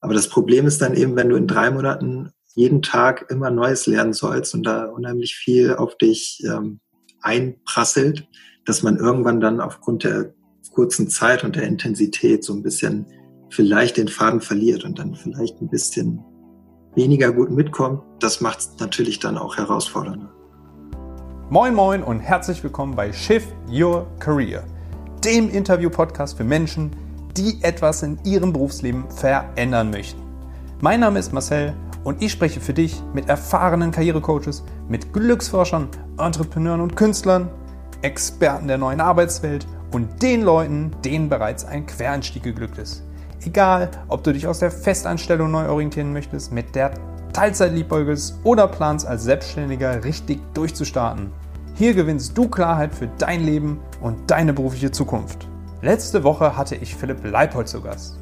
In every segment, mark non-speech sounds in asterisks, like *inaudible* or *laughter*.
Aber das Problem ist dann eben, wenn du in drei Monaten jeden Tag immer Neues lernen sollst und da unheimlich viel auf dich ähm, einprasselt, dass man irgendwann dann aufgrund der kurzen Zeit und der Intensität so ein bisschen vielleicht den Faden verliert und dann vielleicht ein bisschen weniger gut mitkommt. Das macht es natürlich dann auch herausfordernder. Moin moin und herzlich willkommen bei Shift Your Career, dem Interview-Podcast für Menschen, die etwas in ihrem Berufsleben verändern möchten. Mein Name ist Marcel und ich spreche für dich mit erfahrenen Karrierecoaches, mit Glücksforschern, Entrepreneuren und Künstlern, Experten der neuen Arbeitswelt und den Leuten, denen bereits ein Quereinstieg geglückt ist. Egal, ob du dich aus der Festanstellung neu orientieren möchtest, mit der Teilzeit liebäugelst oder planst als Selbstständiger richtig durchzustarten. Hier gewinnst du Klarheit für dein Leben und deine berufliche Zukunft. Letzte Woche hatte ich Philipp Leipold zu Gast.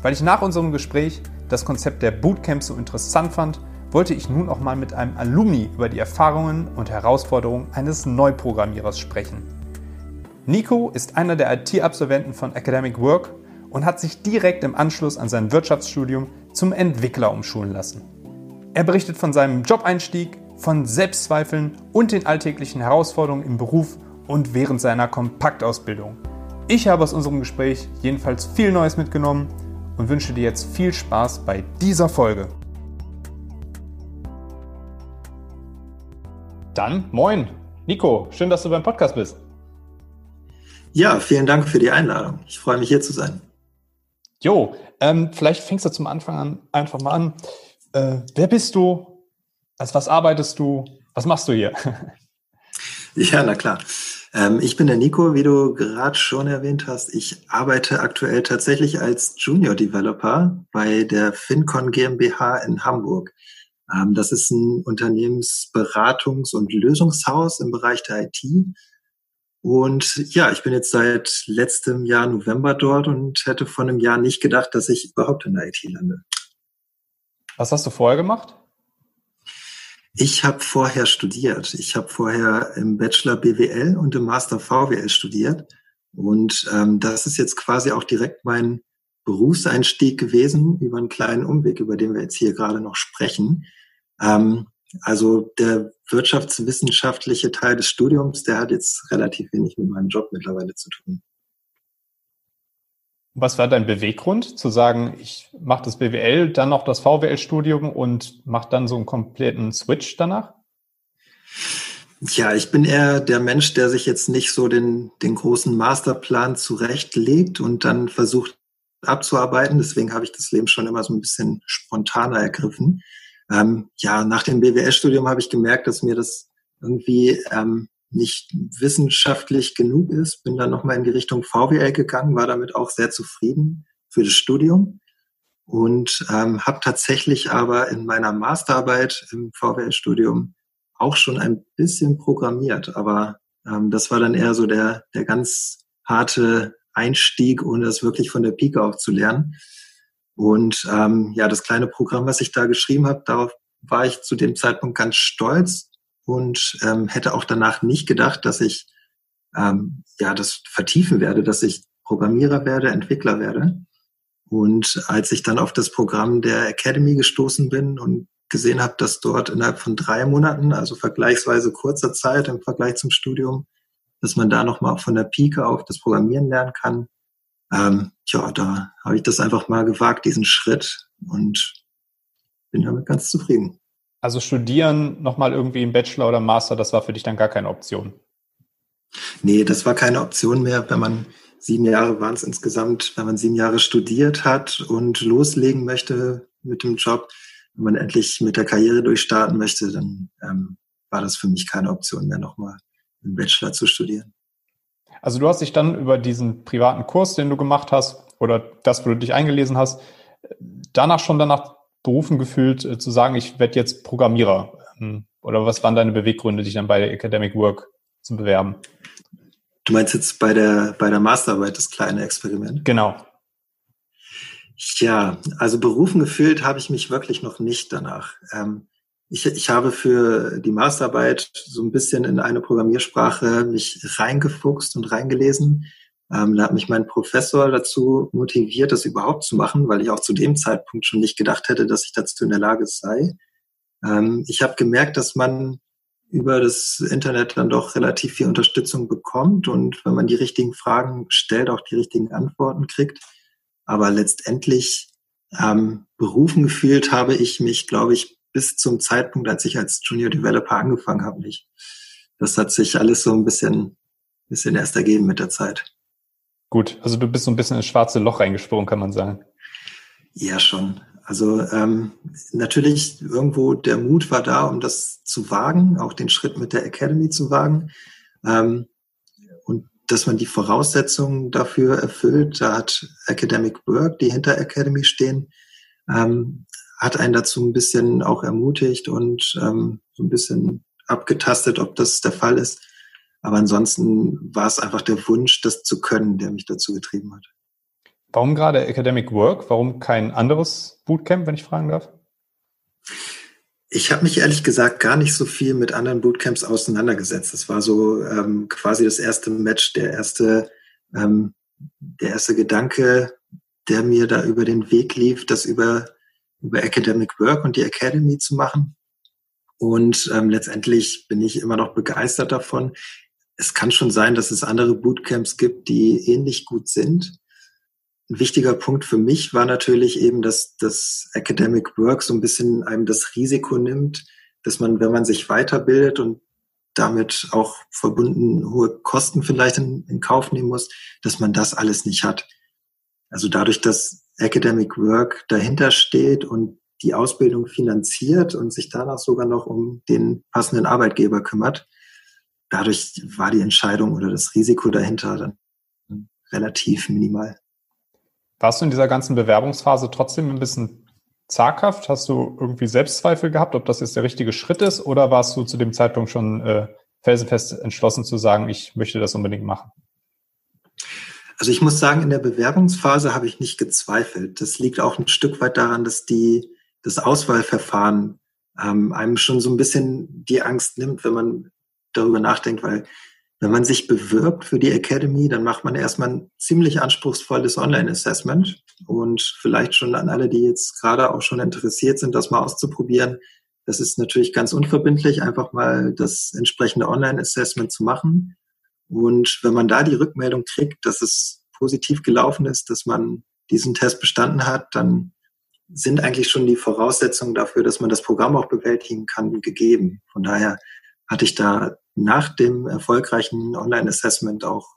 Weil ich nach unserem Gespräch das Konzept der Bootcamps so interessant fand, wollte ich nun auch mal mit einem Alumni über die Erfahrungen und Herausforderungen eines Neuprogrammierers sprechen. Nico ist einer der IT-Absolventen von Academic Work und hat sich direkt im Anschluss an sein Wirtschaftsstudium zum Entwickler umschulen lassen. Er berichtet von seinem Jobeinstieg, von Selbstzweifeln und den alltäglichen Herausforderungen im Beruf und während seiner Kompaktausbildung. Ich habe aus unserem Gespräch jedenfalls viel Neues mitgenommen und wünsche dir jetzt viel Spaß bei dieser Folge. Dann moin, Nico, schön, dass du beim Podcast bist. Ja, vielen Dank für die Einladung. Ich freue mich hier zu sein. Jo, ähm, vielleicht fängst du zum Anfang an einfach mal an. Äh, wer bist du? Als was arbeitest du? Was machst du hier? *laughs* ja, na klar. Ähm, ich bin der Nico, wie du gerade schon erwähnt hast. Ich arbeite aktuell tatsächlich als Junior Developer bei der FinCon GmbH in Hamburg. Ähm, das ist ein Unternehmensberatungs- und Lösungshaus im Bereich der IT. Und ja, ich bin jetzt seit letztem Jahr November dort und hätte vor einem Jahr nicht gedacht, dass ich überhaupt in der IT lande. Was hast du vorher gemacht? Ich habe vorher studiert. Ich habe vorher im Bachelor BWL und im Master VWL studiert. Und ähm, das ist jetzt quasi auch direkt mein Berufseinstieg gewesen über einen kleinen Umweg, über den wir jetzt hier gerade noch sprechen. Ähm, also der wirtschaftswissenschaftliche Teil des Studiums, der hat jetzt relativ wenig mit meinem Job mittlerweile zu tun. Was war dein Beweggrund, zu sagen, ich mache das BWL, dann noch das VWL-Studium und mache dann so einen kompletten Switch danach? Ja, ich bin eher der Mensch, der sich jetzt nicht so den, den großen Masterplan zurechtlegt und dann versucht abzuarbeiten. Deswegen habe ich das Leben schon immer so ein bisschen spontaner ergriffen. Ähm, ja, nach dem BWL-Studium habe ich gemerkt, dass mir das irgendwie ähm, nicht wissenschaftlich genug ist, bin dann nochmal in die Richtung VWL gegangen, war damit auch sehr zufrieden für das Studium und ähm, habe tatsächlich aber in meiner Masterarbeit im VWL-Studium auch schon ein bisschen programmiert, aber ähm, das war dann eher so der, der ganz harte Einstieg, ohne das wirklich von der Pike auf zu lernen. Und ähm, ja, das kleine Programm, was ich da geschrieben habe, darauf war ich zu dem Zeitpunkt ganz stolz, und ähm, hätte auch danach nicht gedacht, dass ich ähm, ja das vertiefen werde, dass ich Programmierer werde, Entwickler werde. Und als ich dann auf das Programm der Academy gestoßen bin und gesehen habe, dass dort innerhalb von drei Monaten, also vergleichsweise kurzer Zeit im Vergleich zum Studium, dass man da nochmal von der Pike auf das Programmieren lernen kann, ähm, ja, da habe ich das einfach mal gewagt, diesen Schritt und bin damit ganz zufrieden. Also studieren nochmal irgendwie im Bachelor oder Master, das war für dich dann gar keine Option? Nee, das war keine Option mehr, wenn man sieben Jahre waren es insgesamt, wenn man sieben Jahre studiert hat und loslegen möchte mit dem Job, wenn man endlich mit der Karriere durchstarten möchte, dann ähm, war das für mich keine Option mehr, nochmal im Bachelor zu studieren. Also du hast dich dann über diesen privaten Kurs, den du gemacht hast, oder das, wo du dich eingelesen hast, danach schon danach berufen gefühlt, äh, zu sagen, ich werde jetzt Programmierer? Ähm, oder was waren deine Beweggründe, dich dann bei der Academic Work zu bewerben? Du meinst jetzt bei der, bei der Masterarbeit das kleine Experiment? Genau. Ja, also berufen gefühlt habe ich mich wirklich noch nicht danach. Ähm, ich, ich habe für die Masterarbeit so ein bisschen in eine Programmiersprache mich reingefuchst und reingelesen. Ähm, da hat mich mein Professor dazu motiviert, das überhaupt zu machen, weil ich auch zu dem Zeitpunkt schon nicht gedacht hätte, dass ich dazu in der Lage sei. Ähm, ich habe gemerkt, dass man über das Internet dann doch relativ viel Unterstützung bekommt und wenn man die richtigen Fragen stellt, auch die richtigen Antworten kriegt. Aber letztendlich ähm, berufen gefühlt habe ich mich, glaube ich, bis zum Zeitpunkt, als ich als Junior Developer angefangen habe, nicht. Das hat sich alles so ein bisschen, bisschen erst ergeben mit der Zeit. Gut, also du bist so ein bisschen ins schwarze Loch reingesprungen, kann man sagen. Ja, schon. Also ähm, natürlich irgendwo der Mut war da, um das zu wagen, auch den Schritt mit der Academy zu wagen. Ähm, und dass man die Voraussetzungen dafür erfüllt, da hat Academic Work, die hinter Academy stehen, ähm, hat einen dazu ein bisschen auch ermutigt und ähm, so ein bisschen abgetastet, ob das der Fall ist. Aber ansonsten war es einfach der Wunsch, das zu können, der mich dazu getrieben hat. Warum gerade Academic Work? Warum kein anderes Bootcamp, wenn ich fragen darf? Ich habe mich ehrlich gesagt gar nicht so viel mit anderen Bootcamps auseinandergesetzt. Das war so ähm, quasi das erste Match, der erste, ähm, der erste Gedanke, der mir da über den Weg lief, das über, über Academic Work und die Academy zu machen. Und ähm, letztendlich bin ich immer noch begeistert davon. Es kann schon sein, dass es andere Bootcamps gibt, die ähnlich gut sind. Ein wichtiger Punkt für mich war natürlich eben, dass das Academic Work so ein bisschen einem das Risiko nimmt, dass man, wenn man sich weiterbildet und damit auch verbunden hohe Kosten vielleicht in, in Kauf nehmen muss, dass man das alles nicht hat. Also dadurch, dass Academic Work dahinter steht und die Ausbildung finanziert und sich danach sogar noch um den passenden Arbeitgeber kümmert, dadurch war die Entscheidung oder das Risiko dahinter dann relativ minimal. Warst du in dieser ganzen Bewerbungsphase trotzdem ein bisschen zaghaft? Hast du irgendwie Selbstzweifel gehabt, ob das jetzt der richtige Schritt ist? Oder warst du zu dem Zeitpunkt schon äh, felsenfest entschlossen zu sagen, ich möchte das unbedingt machen? Also ich muss sagen, in der Bewerbungsphase habe ich nicht gezweifelt. Das liegt auch ein Stück weit daran, dass die, das Auswahlverfahren ähm, einem schon so ein bisschen die Angst nimmt, wenn man darüber nachdenkt, weil wenn man sich bewirbt für die Academy, dann macht man erstmal ein ziemlich anspruchsvolles Online-Assessment und vielleicht schon an alle, die jetzt gerade auch schon interessiert sind, das mal auszuprobieren. Das ist natürlich ganz unverbindlich, einfach mal das entsprechende Online-Assessment zu machen. Und wenn man da die Rückmeldung kriegt, dass es positiv gelaufen ist, dass man diesen Test bestanden hat, dann sind eigentlich schon die Voraussetzungen dafür, dass man das Programm auch bewältigen kann, gegeben. Von daher hatte ich da nach dem erfolgreichen Online-Assessment auch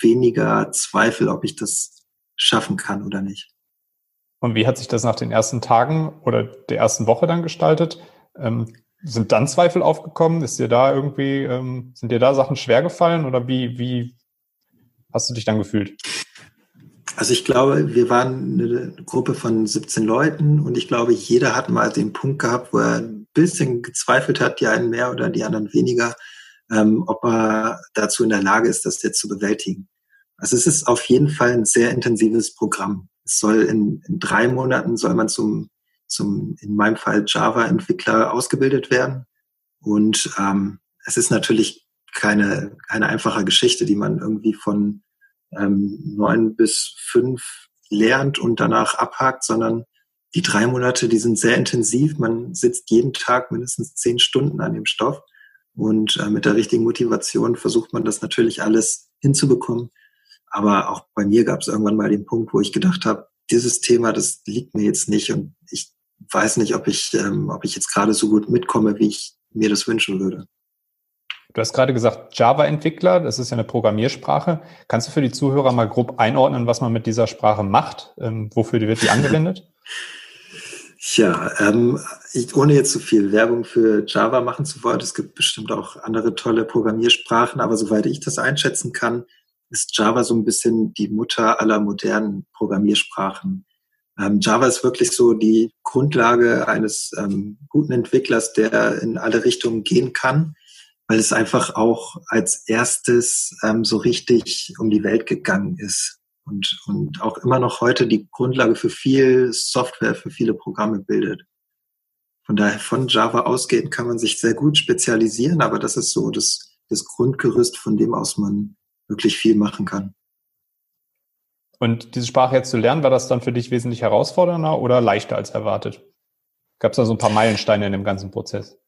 weniger Zweifel, ob ich das schaffen kann oder nicht. Und wie hat sich das nach den ersten Tagen oder der ersten Woche dann gestaltet? Ähm, sind dann Zweifel aufgekommen? Ist dir da irgendwie, ähm, sind dir da Sachen schwer gefallen oder wie, wie hast du dich dann gefühlt? Also ich glaube, wir waren eine Gruppe von 17 Leuten und ich glaube, jeder hat mal den Punkt gehabt, wo er ein bisschen gezweifelt hat, die einen mehr oder die anderen weniger ähm, ob er dazu in der Lage ist, das jetzt zu bewältigen. Also es ist auf jeden Fall ein sehr intensives Programm. Es soll in, in drei Monaten soll man zum, zum in meinem Fall Java-Entwickler ausgebildet werden. Und ähm, es ist natürlich keine, keine einfache Geschichte, die man irgendwie von ähm, neun bis fünf lernt und danach abhakt, sondern die drei Monate, die sind sehr intensiv. Man sitzt jeden Tag mindestens zehn Stunden an dem Stoff. Und äh, mit der richtigen Motivation versucht man das natürlich alles hinzubekommen. Aber auch bei mir gab es irgendwann mal den Punkt, wo ich gedacht habe, dieses Thema, das liegt mir jetzt nicht und ich weiß nicht, ob ich, ähm, ob ich jetzt gerade so gut mitkomme, wie ich mir das wünschen würde. Du hast gerade gesagt, Java-Entwickler, das ist ja eine Programmiersprache. Kannst du für die Zuhörer mal grob einordnen, was man mit dieser Sprache macht? Ähm, wofür wird die *laughs* angewendet? Tja, ähm, ich, ohne jetzt zu so viel Werbung für Java machen zu wollen, es gibt bestimmt auch andere tolle Programmiersprachen, aber soweit ich das einschätzen kann, ist Java so ein bisschen die Mutter aller modernen Programmiersprachen. Ähm, Java ist wirklich so die Grundlage eines ähm, guten Entwicklers, der in alle Richtungen gehen kann, weil es einfach auch als erstes ähm, so richtig um die Welt gegangen ist und, und auch immer noch heute die Grundlage für viel Software, für viele Programme bildet. Von daher von Java ausgehend kann man sich sehr gut spezialisieren, aber das ist so das, das Grundgerüst, von dem aus man wirklich viel machen kann. Und diese Sprache jetzt zu lernen, war das dann für dich wesentlich herausfordernder oder leichter als erwartet? Gab es da so ein paar Meilensteine in dem ganzen Prozess?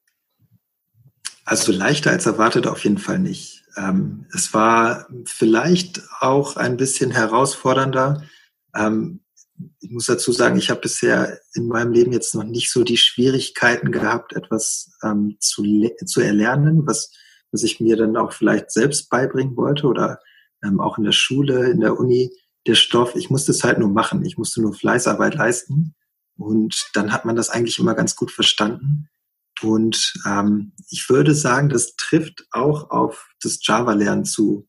Also leichter als erwartet auf jeden Fall nicht. Ähm, es war vielleicht auch ein bisschen herausfordernder. Ähm, ich muss dazu sagen, ich habe bisher in meinem Leben jetzt noch nicht so die Schwierigkeiten gehabt, etwas ähm, zu, zu erlernen, was, was ich mir dann auch vielleicht selbst beibringen wollte oder ähm, auch in der Schule, in der Uni, der Stoff. Ich musste es halt nur machen. Ich musste nur Fleißarbeit leisten. Und dann hat man das eigentlich immer ganz gut verstanden. Und ähm, ich würde sagen, das trifft auch auf das Java-Lernen zu.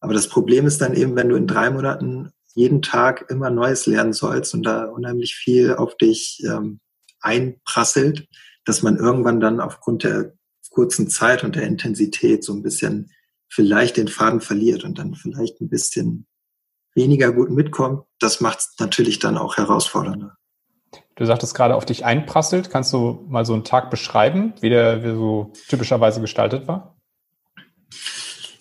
Aber das Problem ist dann eben, wenn du in drei Monaten jeden Tag immer Neues lernen sollst und da unheimlich viel auf dich ähm, einprasselt, dass man irgendwann dann aufgrund der kurzen Zeit und der Intensität so ein bisschen vielleicht den Faden verliert und dann vielleicht ein bisschen weniger gut mitkommt. Das macht es natürlich dann auch herausfordernder. Du sagtest gerade, auf dich einprasselt. Kannst du mal so einen Tag beschreiben, wie der wie so typischerweise gestaltet war?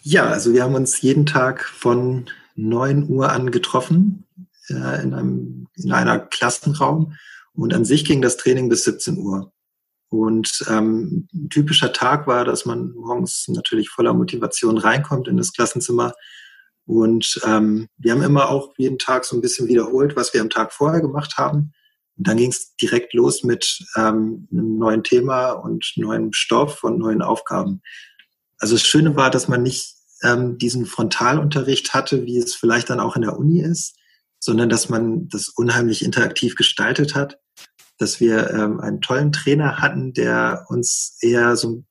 Ja, also wir haben uns jeden Tag von 9 Uhr an getroffen äh, in, einem, in einer Klassenraum und an sich ging das Training bis 17 Uhr. Und ähm, ein typischer Tag war, dass man morgens natürlich voller Motivation reinkommt in das Klassenzimmer. Und ähm, wir haben immer auch jeden Tag so ein bisschen wiederholt, was wir am Tag vorher gemacht haben. Und dann ging es direkt los mit ähm, einem neuen Thema und neuen Stoff und neuen Aufgaben. Also das Schöne war, dass man nicht ähm, diesen Frontalunterricht hatte, wie es vielleicht dann auch in der Uni ist, sondern dass man das unheimlich interaktiv gestaltet hat dass wir ähm, einen tollen Trainer hatten, der uns eher so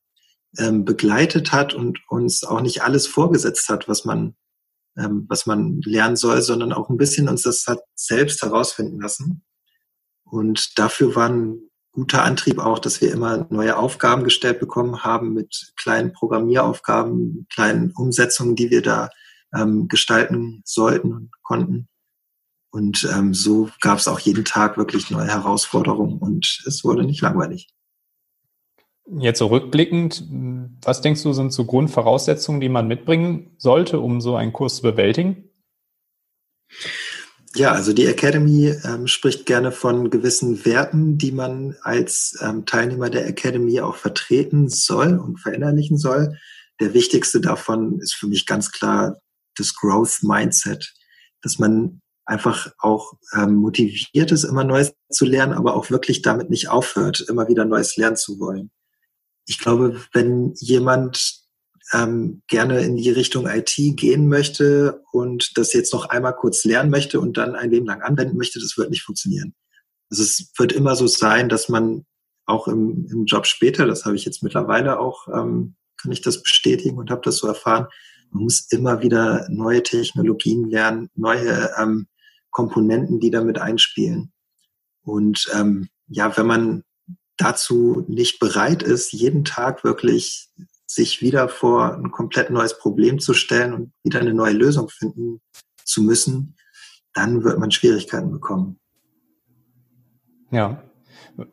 ähm, begleitet hat und uns auch nicht alles vorgesetzt hat, was man, ähm, was man lernen soll, sondern auch ein bisschen uns das hat selbst herausfinden lassen. Und dafür war ein guter Antrieb auch, dass wir immer neue Aufgaben gestellt bekommen haben mit kleinen Programmieraufgaben, kleinen Umsetzungen, die wir da ähm, gestalten sollten und konnten. Und ähm, so gab es auch jeden Tag wirklich neue Herausforderungen und es wurde nicht langweilig. Jetzt so rückblickend, was denkst du, sind so Grundvoraussetzungen, die man mitbringen sollte, um so einen Kurs zu bewältigen? Ja, also die Academy ähm, spricht gerne von gewissen Werten, die man als ähm, Teilnehmer der Academy auch vertreten soll und verinnerlichen soll. Der wichtigste davon ist für mich ganz klar das Growth Mindset, dass man einfach auch ähm, motiviert ist, immer Neues zu lernen, aber auch wirklich damit nicht aufhört, immer wieder Neues lernen zu wollen. Ich glaube, wenn jemand ähm, gerne in die Richtung IT gehen möchte und das jetzt noch einmal kurz lernen möchte und dann ein Leben lang anwenden möchte, das wird nicht funktionieren. Also es wird immer so sein, dass man auch im, im Job später, das habe ich jetzt mittlerweile auch, ähm, kann ich das bestätigen und habe das so erfahren, man muss immer wieder neue Technologien lernen, neue ähm, Komponenten, die damit einspielen. Und ähm, ja, wenn man dazu nicht bereit ist, jeden Tag wirklich sich wieder vor ein komplett neues Problem zu stellen und wieder eine neue Lösung finden zu müssen, dann wird man Schwierigkeiten bekommen. Ja.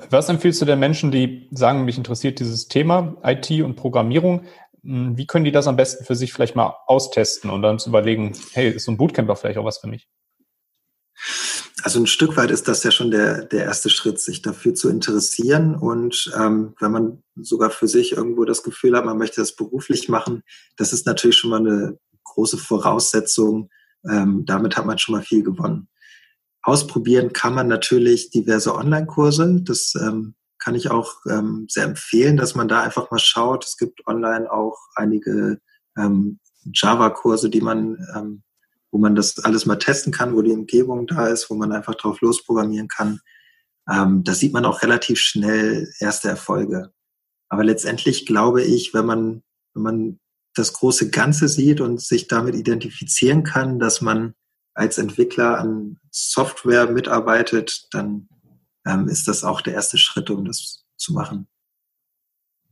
Was empfiehlst du den Menschen, die sagen, mich interessiert dieses Thema IT und Programmierung? Hm, wie können die das am besten für sich vielleicht mal austesten und dann zu überlegen, hey, ist so ein Bootcamp doch vielleicht auch was für mich? Also ein Stück weit ist das ja schon der, der erste Schritt, sich dafür zu interessieren. Und ähm, wenn man sogar für sich irgendwo das Gefühl hat, man möchte das beruflich machen, das ist natürlich schon mal eine große Voraussetzung. Ähm, damit hat man schon mal viel gewonnen. Ausprobieren kann man natürlich diverse Online-Kurse. Das ähm, kann ich auch ähm, sehr empfehlen, dass man da einfach mal schaut. Es gibt online auch einige ähm, Java-Kurse, die man ähm, wo man das alles mal testen kann, wo die Umgebung da ist, wo man einfach drauf losprogrammieren kann. Ähm, da sieht man auch relativ schnell erste Erfolge. Aber letztendlich glaube ich, wenn man, wenn man das große Ganze sieht und sich damit identifizieren kann, dass man als Entwickler an Software mitarbeitet, dann ähm, ist das auch der erste Schritt, um das zu machen.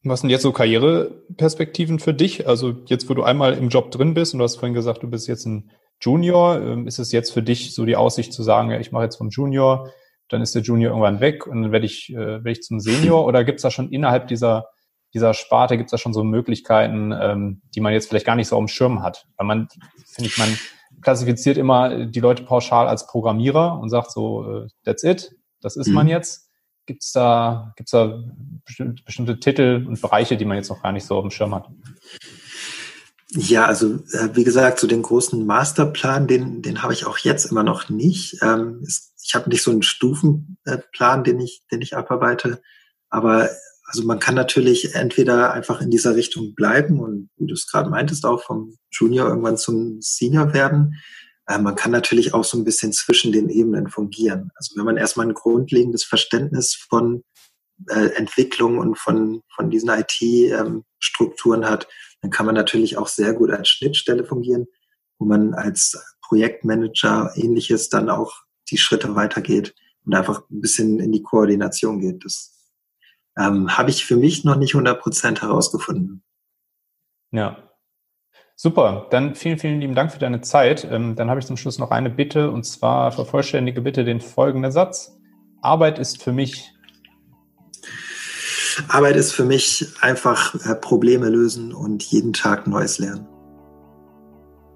Was sind jetzt so Karriereperspektiven für dich? Also jetzt, wo du einmal im Job drin bist und du hast vorhin gesagt, du bist jetzt ein Junior? Ähm, ist es jetzt für dich so die Aussicht zu sagen, ich mache jetzt vom Junior, dann ist der Junior irgendwann weg und dann werde ich, äh, werde ich zum Senior? *laughs* Oder gibt es da schon innerhalb dieser, dieser Sparte, gibt es da schon so Möglichkeiten, ähm, die man jetzt vielleicht gar nicht so auf dem Schirm hat? Weil man, finde ich, man klassifiziert immer die Leute pauschal als Programmierer und sagt so, äh, that's it, das ist mhm. man jetzt. Gibt es da, gibt's da bestimmte, bestimmte Titel und Bereiche, die man jetzt noch gar nicht so auf dem Schirm hat? Ja, also äh, wie gesagt, so den großen Masterplan, den, den habe ich auch jetzt immer noch nicht. Ähm, ich habe nicht so einen Stufenplan, den ich, den ich abarbeite. Aber also man kann natürlich entweder einfach in dieser Richtung bleiben und wie du es gerade meintest, auch vom Junior irgendwann zum Senior werden. Äh, man kann natürlich auch so ein bisschen zwischen den Ebenen fungieren. Also wenn man erstmal ein grundlegendes Verständnis von äh, Entwicklung und von, von diesen IT-Strukturen ähm, hat, dann kann man natürlich auch sehr gut als Schnittstelle fungieren, wo man als Projektmanager ähnliches dann auch die Schritte weitergeht und einfach ein bisschen in die Koordination geht. Das ähm, habe ich für mich noch nicht 100 Prozent herausgefunden. Ja. Super, dann vielen, vielen lieben Dank für deine Zeit. Ähm, dann habe ich zum Schluss noch eine Bitte und zwar vervollständige bitte den folgenden Satz. Arbeit ist für mich Arbeit ist für mich einfach äh, Probleme lösen und jeden Tag Neues lernen.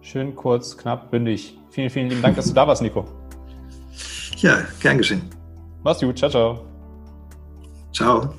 Schön, kurz, knapp, bündig. Vielen, vielen lieben Dank, dass du da warst, Nico. Ja, gern geschehen. Mach's gut. Ciao, ciao. Ciao.